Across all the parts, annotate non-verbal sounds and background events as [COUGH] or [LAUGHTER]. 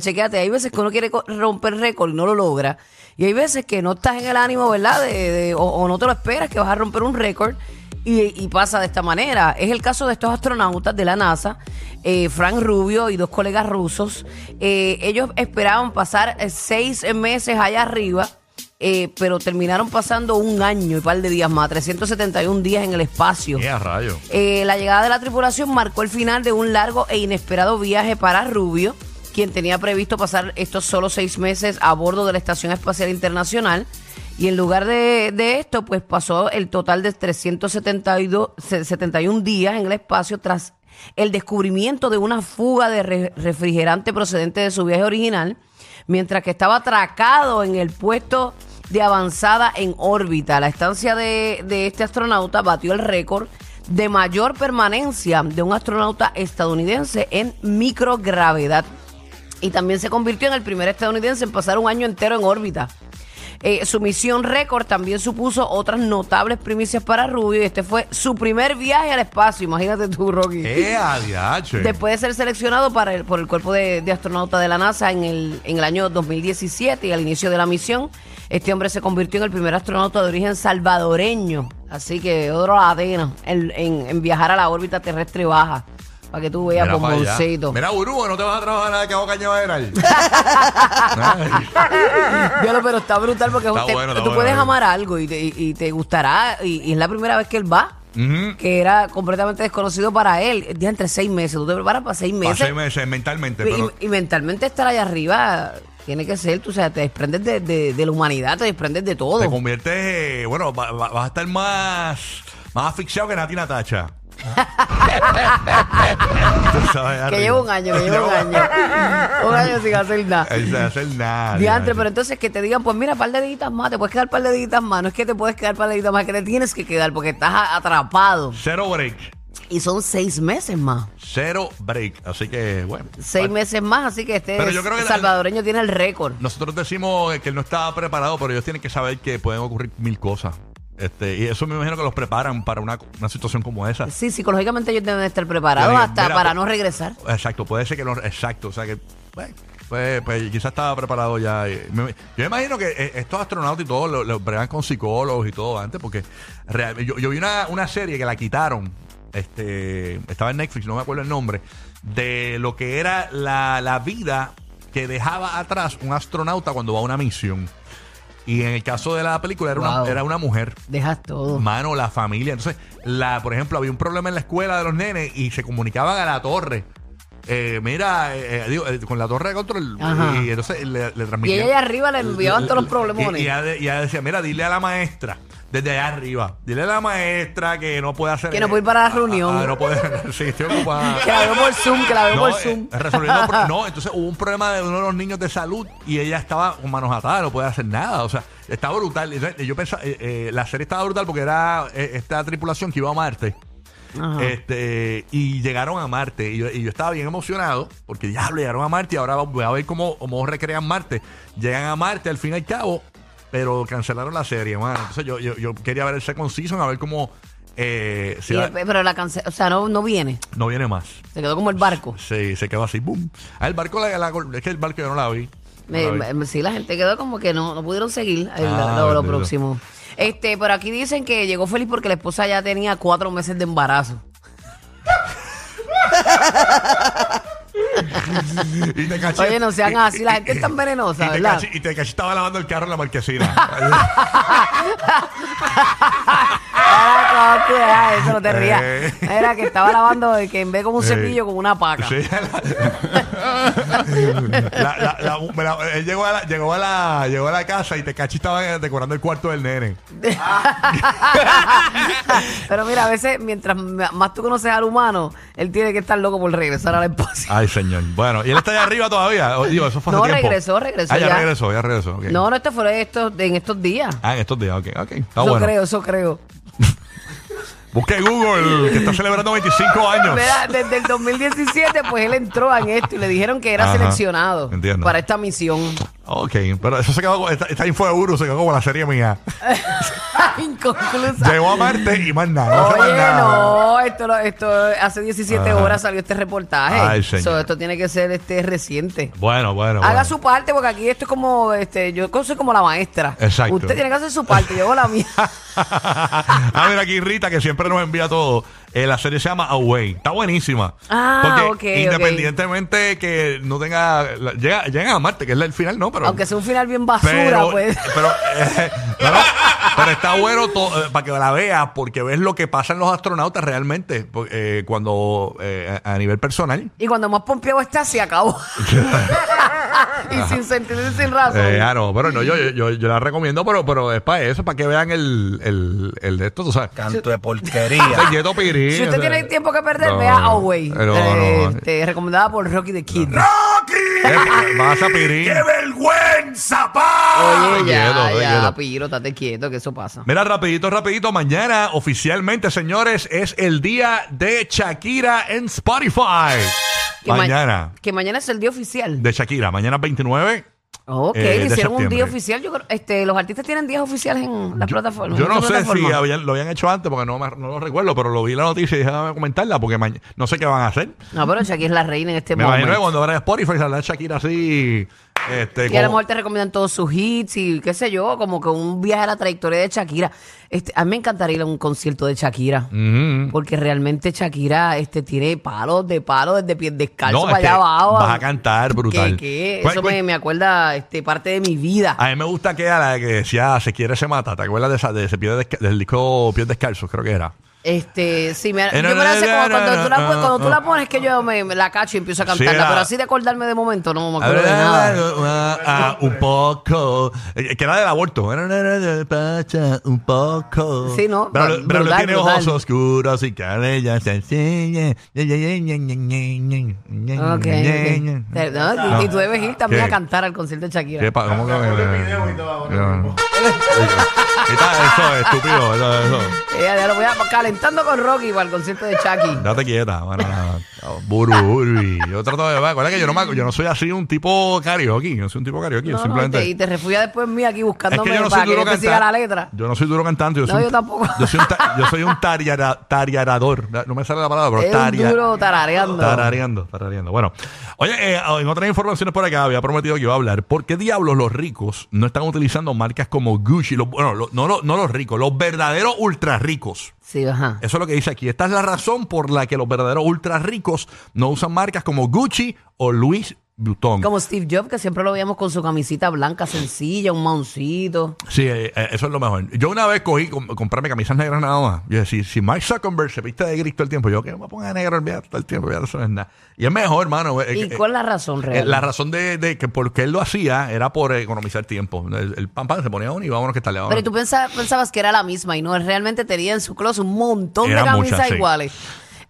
Chequéate, hay veces que uno quiere romper récord y no lo logra. Y hay veces que no estás en el ánimo, ¿verdad? De, de- o, o no te lo esperas que vas a romper un récord y, y pasa de esta manera. Es el caso de estos astronautas de la NASA, eh, Frank Rubio y dos colegas rusos. Eh, ellos esperaban pasar eh, seis meses allá arriba. eh, pero terminaron pasando un año y par de días más, 371 días en el espacio. ¡Qué a rayo! Eh, la llegada de la tripulación marcó el final de un largo e inesperado viaje para Rubio, quien tenía previsto pasar estos solo seis meses a bordo de la Estación Espacial Internacional. Y en lugar de, esto, pues pasó el total de 372 se- 71 días en el espacio tras el descubrimiento de una fuga de re- refrigerante procedente de su viaje original, mientras que estaba atracado en el puesto de avanzada en órbita. La estancia de este astronauta batió el récord de mayor permanencia de un astronauta estadounidense en microgravedad. Y también se convirtió en el primer estadounidense en pasar un año entero en órbita. Eh, su misión récord también supuso otras notables primicias para Rubio y este fue su primer viaje al espacio. Imagínate tú, Rocky. ¡Qué a diache! Después de ser seleccionado para el- por el cuerpo de, de astronauta de la NASA en el, en el año 2017 y al inicio de la misión, este hombre se convirtió en el primer astronauta de origen salvadoreño. Así que otro latino en, en- en viajar a la órbita terrestre baja. Para que tú veas Mira pa' allá. bomboncito. Mira, Burú, no te vas a trabajar nada que hago cañaveral. [LAUGHS] Diablo, pero está brutal porque Está te- bueno, está tú bueno, puedes está amar algo y te, y- y te gustará. Y, y es la primera vez que él va. Ujú. Que era completamente desconocido para él. Ya entre seis meses. Tú te preparas para seis Para meses. seis meses mentalmente, Y- pero... y, mentalmente estar allá arriba tiene que ser, tú o sea, te desprendes de, de- de la humanidad, te desprendes de todo. Te conviertes, eh, bueno, va- va- vas a estar más, más asfixiado que Nati Natacha. [LAUGHS] Que lleva un año, que lleva un año. [LAUGHS] un año sin hacer nada. Sin hacer nada. Diantre, pero entonces que te digan, pues mira, par de deditas más, te puedes quedar par de deditas más. No es que te puedes quedar par de deditas más, que te tienes que quedar porque estás atrapado. Cero break. Y son seis meses más. Cero break. Así que, bueno. Seis meses más, así que este Pero yo creo que la- salvadoreño tiene el récord. Nosotros decimos que él no estaba preparado, pero ellos tienen que saber que pueden ocurrir mil cosas. Este, y eso me imagino que los preparan para una, una situación como esa. Sí, psicológicamente ellos deben estar preparados Yo digo, hasta mira, para pues- no regresar. Exacto, puede ser que no. Exacto, o sea que. Bueno, pues, pues quizás estaba preparado ya. Yo me imagino que eh, estos astronautas y todo lo, lo bregan con psicólogos y todo antes, porque real- yo, yo vi una, una serie que la quitaron. Este, estaba en Netflix, no me acuerdo el nombre, de lo que era la, la vida que dejaba atrás un astronauta cuando va a una misión. Y en el caso de la película era, Wow. una, era una mujer. Dejas todo. Mano, la familia. Entonces, la, por ejemplo, había un problema en la escuela de los nenes y se comunicaban a la torre. Eh, mira, eh, eh, digo, eh, con la torre de control. Ajá. Y entonces le, le Y transmitían. ella allá arriba le enviaban todos los problemones. Y, y ella, de- y ella decía, mira, dile a la maestra, desde allá arriba, dile a la maestra que no puede hacer. Que no puede ir para la Ah, reunión. ah, no puede. [LAUGHS] sí, estoy ocupada. Que la veo por Zoom, que la veo No, por eh, Zoom. resolviendo pro- [LAUGHS] no, entonces hubo un problema de uno de los niños de salud y ella estaba con manos atadas, no puede hacer nada. O sea, estaba brutal. Entonces, Yo pensaba, eh, eh, la serie estaba brutal porque era eh, esta tripulación que iba a Marte. Ajá. Este, y llegaron a Marte. Y yo, y yo estaba bien emocionado porque diablo, llegaron a Marte y ahora voy a ver cómo, cómo recrean Marte. Llegan a Marte al fin y al cabo, pero cancelaron la serie, mano. Entonces yo, yo, yo quería ver el second season, a ver cómo. Eh, Y el- pero la cance o sea, no, no viene. no viene más. Se quedó como el barco. Sí, se quedó así, boom. Ah, el barco, la, la- es que el barco yo no la vi. No Me- la vi. me- sí, la gente quedó como que no, no pudieron seguir el- Ah, lo, lo bendito. próximo. Este, pero aquí dicen que llegó feliz porque la esposa ya tenía cuatro meses de embarazo. [LAUGHS] [LAUGHS] Y te caché- Oye, no sean y- así, la gente es tan venenosa, y te ¿verdad? caché- Y te caché estaba lavando el carro en la marquesina. [LAUGHS] [LAUGHS] Ah, eso no te rías. Eh. Era que estaba lavando, que en vez como un cepillo, como una paca. Sí, la- la- la- me la- él llegó a, la, llegó, a la, llegó a la casa y te caché estaba decorando el cuarto del nene. [LAUGHS] Pero mira, a veces, mientras más tú conoces al humano, él tiene que estar loco por regresar al espacio. Ay, señor. Bueno, y él está allá arriba todavía. O- Digo, eso fue hace No, tiempo. regresó, regresó Ah, ya, ya. regresó, ya regresó. No, no, esto fue en estos días. Ah, en estos días, ok, ok. Está eso bueno. creo, eso creo. Busque Google, que está celebrando 25 años. Mira, desde el 2017, pues él entró en esto y le dijeron que era Ajá, seleccionado entiendo. para esta misión. Ok, pero eso se quedó, como- esta, esta info de Uru se quedó como la serie mía. [LAUGHS] Inconclusa. Llegó a Marte y más nada. No sé más Oye, nada. no, esto, lo- esto hace 17 Ajá. horas salió este reportaje. Ay, señor. So, esto tiene que ser este reciente. Bueno, bueno. Haga bueno. su parte porque aquí esto es como, este, yo soy como la maestra. Exacto. Usted tiene que hacer su parte, yo hago la mía. [LAUGHS] ah, mira aquí Rita, que siempre nos envía todo. Eh, la serie se llama Away. Está buenísima. Ah, Porque ok, independientemente que no tenga. la- llega, llegan a Marte, que es el final, ¿no? Pero, Aunque sea un final bien basura, pero, pues. [LAUGHS] pero, eh, no, no, pero está bueno to- eh, para que la veas, porque ves lo que pasa en los astronautas realmente. eh, cuando eh, a a nivel personal. Y cuando más pompeado está, se acabó. [LAUGHS] [LAUGHS] y sin sentido y sin razón. Eh, ah, no, pero no, yo, yo, yo, yo la recomiendo, pero, pero es para eso, para que vean el, el, el de esto, tú sabes. Canto de porquería. Yeto Si o usted sea, tiene tiempo que perder, no, vea Away. no, no. Eh, este, recomendada por Rocky the Kid. Eh, Vas a Pirín. vergüenza, pa! Oye, ya, quieto, ya, quieto. Piro, estate quieto, que eso pasa. Mira, rapidito, rapidito. Mañana, oficialmente, señores, es el día de Shakira en Spotify. Que ma- mañana. que mañana es el día oficial. De Shakira. Mañana 29. Ok, eh, de hicieron un día oficial. Yo creo, este, los artistas tienen días oficiales en las plataformas. Yo no sé si plataformas. habían- lo habían hecho antes porque no, me- no lo recuerdo, pero lo vi en la noticia y dije, déjame comentarla porque no sé qué van a hacer. No, pero Shakira es la reina en este Me imagino que momento. cuando abra Spotify saldrá Shakira así. Este, Y a lo mejor te recomiendan todos sus hits y qué sé yo, como que un viaje a la trayectoria de Shakira. Este, a mí me encantaría ir a un concierto de Shakira. Porque realmente Shakira este, tiene palos de palos desde pies descalzo No, para es que allá abajo. vas a cantar brutal. ¿Cuál- eso cuál- me, me acuerda este, parte de mi vida. A mí me gusta que era la que decía se quiere se mata. ¿Te acuerdas de esa de ese pie desca- del disco Pies Descalzos? Creo que era. Este, sí, me, Eh, yo me la sé como cuando, tú la, cuando tú la pones que yo me, me la cacho y empiezo a cantarla, pero así de acordarme de momento no me acuerdo de nada. Ah, ah, un poco. Eh, Que era del aborto. Pacha, Un poco. Sí, ¿no? Pero, pero Brutal, tiene brutal. ojos oscuros y cabella sencilla. Ok, ok. No, y, y tú debes ir también ¿Qué? a cantar al concierto de Shakira. ¿Qué pa- ¿Cómo que Grabó el video y todo ahora [LAUGHS] No. Quita eso, estúpido. Eso, eso. Eh, ya lo voy a calentando con Rocky para el concierto de Shaki. Date quieta, bueno, nada. Buru, buru. Yo trato de. Acuérdate que yo no, me, yo no soy así un tipo karaoke. Yo soy un tipo karaoke. yo No, no, simplemente. te- y te refugia después en mí aquí Es buscándome que yo no para soy que duro yo te siga la cantante. letra. Yo no soy duro cantante. Yo, No, soy yo un- tampoco. Yo soy un, ta- yo soy un tariara- tariarador. No me sale la palabra, pero Es un taria- duro tarareando. Tarareando, tarareando. Bueno, oye, eh, en otras informaciones por acá había prometido que iba a hablar. ¿Por qué diablos los ricos no están utilizando marcas como Gucci? Los- bueno, no los ricos, los verdaderos ultra ricos. Sí, ajá. Eso es lo que dice aquí. Esta es la razón por la que los verdaderos ultra ricos no usan marcas como Gucci o Louis Vuitton. Como Steve Jobs, que siempre lo veíamos con su camisita blanca sencilla, un maoncito. Sí, eh, eh, eso es lo mejor. Yo una vez cogí com- comprarme camisas negras nada más. Yo decía, si, si Mike Zuckerberg se viste de gris todo el tiempo, yo que me ponga negro olvídate todo el tiempo, ya eso no es nada. Y es mejor, hermano. eh, ¿Y cuál es la razón real? la razón de, de que por qué él lo hacía era por economizar tiempo. El, el pan pan se ponía uno y vámonos que está Pero ¿y tú pensa- pensabas que era la misma y no, realmente tenía en su closet un montón de Eran camisas sí. iguales.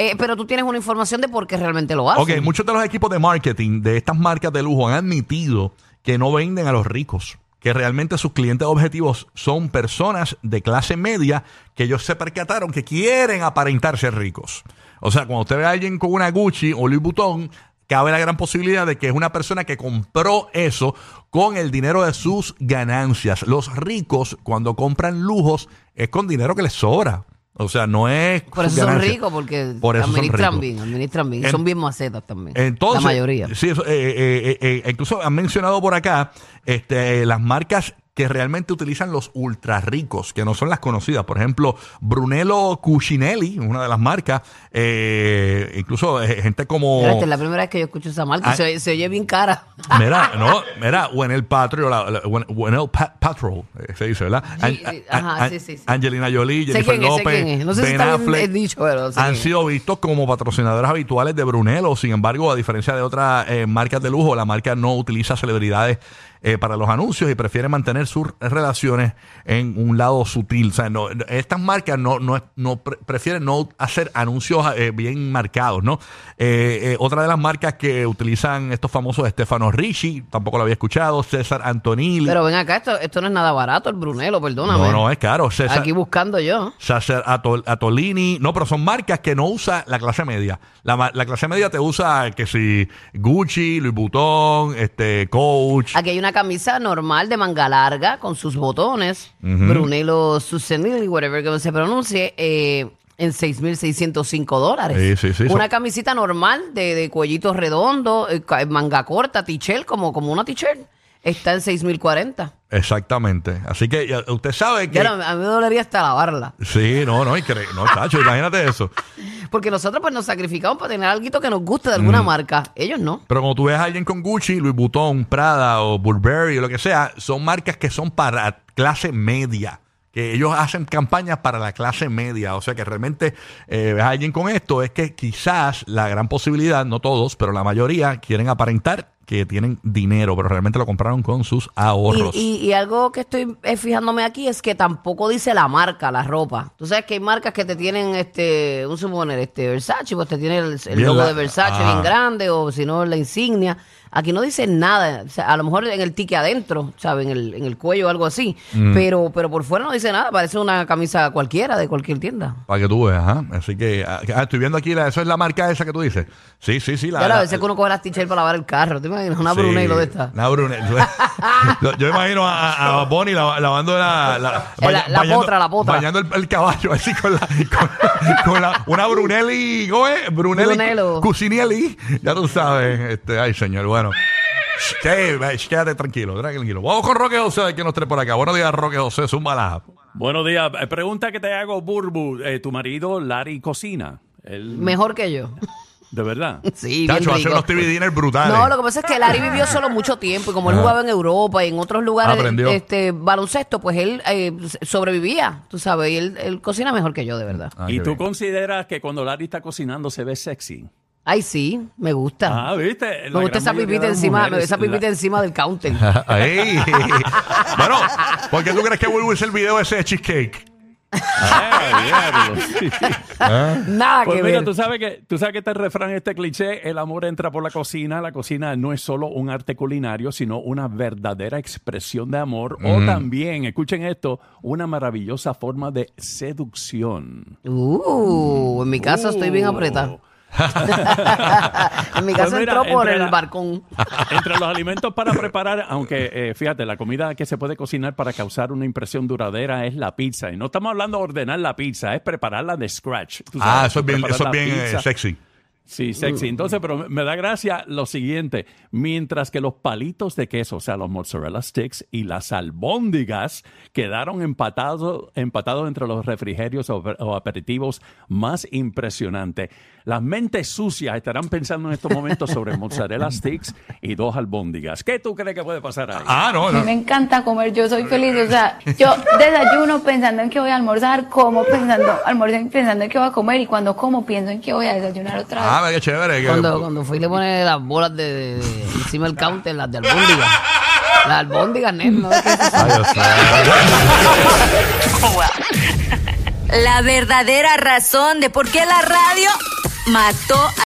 Eh, pero tú tienes una información de por qué realmente lo hacen. Ok, muchos de los equipos de marketing de estas marcas de lujo han admitido que no venden a los ricos, que realmente sus clientes objetivos son personas de clase media que ellos se percataron que quieren aparentar ser ricos. O sea, cuando usted ve a alguien con una Gucci o Louis Vuitton, cabe la gran posibilidad de que es una persona que compró eso con el dinero de sus ganancias. Los ricos, cuando compran lujos, es con dinero que les sobra. O sea, no es. Por eso son ricos, porque Por eso son administran ricos. bien, administran bien. En- son bien macetas también. Entonces, la mayoría. Sí, eso, eh, eh, eh, eh, incluso han mencionado por acá este, las marcas que realmente utilizan los ultra ricos, que no son las conocidas. Por ejemplo, Brunello Cucinelli, una de las marcas, eh, incluso eh, gente como... Mira, esta es la primera vez que yo escucho esa marca. Ah. Se, se oye bien cara. [LAUGHS] Mira, no, [LAUGHS] mira, Wenel Patro, la, la- Wen- Wenel Pa- Patrol, eh, se dice, ¿verdad? Sí, An- sí, an- ajá, an- sí, sí, sí. Angelina Jolie, Jennifer López. No sé si Ben bien Affleck, dicho, pero han sido vistos como patrocinadores habituales de Brunello. Sin embargo, a diferencia de otras eh, marcas de lujo, la marca no utiliza celebridades eh, para los anuncios y prefiere mantener sus relaciones en un lado sutil. O sea, no, estas marcas no, no, no pre- prefieren no hacer anuncios eh, bien marcados, ¿no? Eh, eh, otra de las marcas que utilizan estos famosos Stefano Ricci, tampoco lo había escuchado, César Antonilli. Pero ven acá, esto, esto no es nada barato, el Brunello, perdóname. no, no, es caro. César, Aquí buscando yo. Sacer Atol- Atolini, no, pero son marcas que no usa la clase media. La, la clase media te usa que si Gucci, Louis Vuitton, este Coach. Aquí hay una una camisa normal de manga larga con sus botones, Brunello Souvenir, whatever que se pronuncie, eh, en 6.605 dólares. Sí, sí, sí, Una camisita normal de, de cuellito redondo, eh, ca- manga corta, t-shirt, como, como una t-shirt, está en 6.040. Exactamente. Así que ya, usted sabe que. Ya no, a mí me dolería hasta lavarla. Sí, no, no, incre- no, chacho, imagínate eso. [LAUGHS] Porque nosotros pues nos sacrificamos para tener algo que nos guste de Mm. alguna marca. Ellos no. Pero cuando tú ves a alguien con Gucci, Louis Vuitton, Prada o Burberry o lo que sea, son marcas que son para clase media. Que ellos hacen campañas para la clase media. O sea que realmente eh, ves a alguien con esto, es que quizás la gran posibilidad, no todos, pero la mayoría quieren aparentar que tienen dinero, pero realmente lo compraron con sus ahorros. Y, y- y algo que estoy eh, fijándome aquí es que tampoco dice la marca, la ropa. Tú sabes que hay marcas que te tienen, este, un suponer, este Versace, pues te tiene el, logo la- de Versace Ajá. bien grande, o si no, la insignia. Aquí no dice nada, o sea, a lo mejor en el ticket adentro, ¿sabes? En el, en el cuello o algo así. Mm. Pero, pero por fuera no dice nada, parece una camisa cualquiera de cualquier tienda. Para que tú veas, ajá. Así que ah, ah, estoy viendo aquí, la, eso es la marca esa que tú dices. Sí, sí, sí. La, Ya a la- veces que uno coge las t-shirts para lavar el carro, ¿te Una Sí, Brunello de esta. Una Brunello. [LAUGHS] yo, imagino a, Bonnie la- lavando la, la, Eh, la- la potra, la potra. Bañando el, el caballo así con la. Con, con la una Brunelli. ¿Cómo es? Brunelli. Brunello. Cucinielli. Ya tú sabes. Este, ay, señor. Bueno. Quédate tranquilo, tranquilo. Vamos con Roque José, que nos trae por acá. Buenos días, Roque José. Es un malaja. Buenos días. Eh, Pregunta que te hago, Burbu. Eh, ¿Tu marido, Larry, cocina? Él- Mejor que yo. ¿De verdad? [LAUGHS] Sí, bien Chacho, hace rico. unos TV dinners brutales. No, lo que pasa es que Larry vivió solo mucho tiempo y como él Ajá. jugaba en Europa y en otros lugares Aprendió. este baloncesto, pues él eh, sobrevivía, tú sabes, y él, él cocina mejor que yo, de verdad. Ah, ¿Y qué tú bien. consideras que cuando Larry está cocinando se ve sexy? Ay, sí, me gusta. Ah, ¿viste? me gusta gran esa mayoría pipita de las encima, mujeres, esa pipita la- encima del counter. [LAUGHS] Ahí. [LAUGHS] bueno, ¿por qué tú crees que vuelvo a hacer el video ese de cheesecake? Ah. Nada Pues que mira, ver. tú sabes que tú sabes que este refrán, este cliché, el amor entra por la cocina. La cocina no es solo un arte culinario, sino una verdadera expresión de amor o también, escuchen esto, una maravillosa forma de seducción. Uh, en mi casa estoy bien Uh. En mi casa Pues mira, entró por entre el la- balcón. [LAUGHS] Entre los alimentos para preparar, aunque eh, fíjate, la comida que se puede cocinar para causar una impresión duradera es la pizza. Y no estamos hablando de ordenar la pizza, es prepararla de scratch. tú sabes, Ah, eso es bien, eso es bien eh, sexy. Sí, sexy. Entonces, pero me- da gracia lo siguiente. Mientras que los palitos de queso, o sea, los mozzarella sticks y las albóndigas quedaron empatados, empatados entre los refrigerios o, o aperitivos más impresionantes. Las mentes sucias estarán pensando en estos momentos sobre mozzarella sticks y dos albóndigas. ¿Qué tú crees que puede pasar ahí? Ah, no, A mí no. me encanta comer, yo soy feliz, o sea, yo desayuno pensando en que voy a almorzar, como pensando, almuerzo pensando en que voy a comer y cuando como pienso en que voy a desayunar otra vez. Ah, qué chévere. que- Cuando, cuando fui le pone las bolas de, de- de- encima del counter, las de albóndiga. Las albóndigas, nene, ¿no? Ay, Dios mío. [LAUGHS] La verdadera razón de por qué la radio mató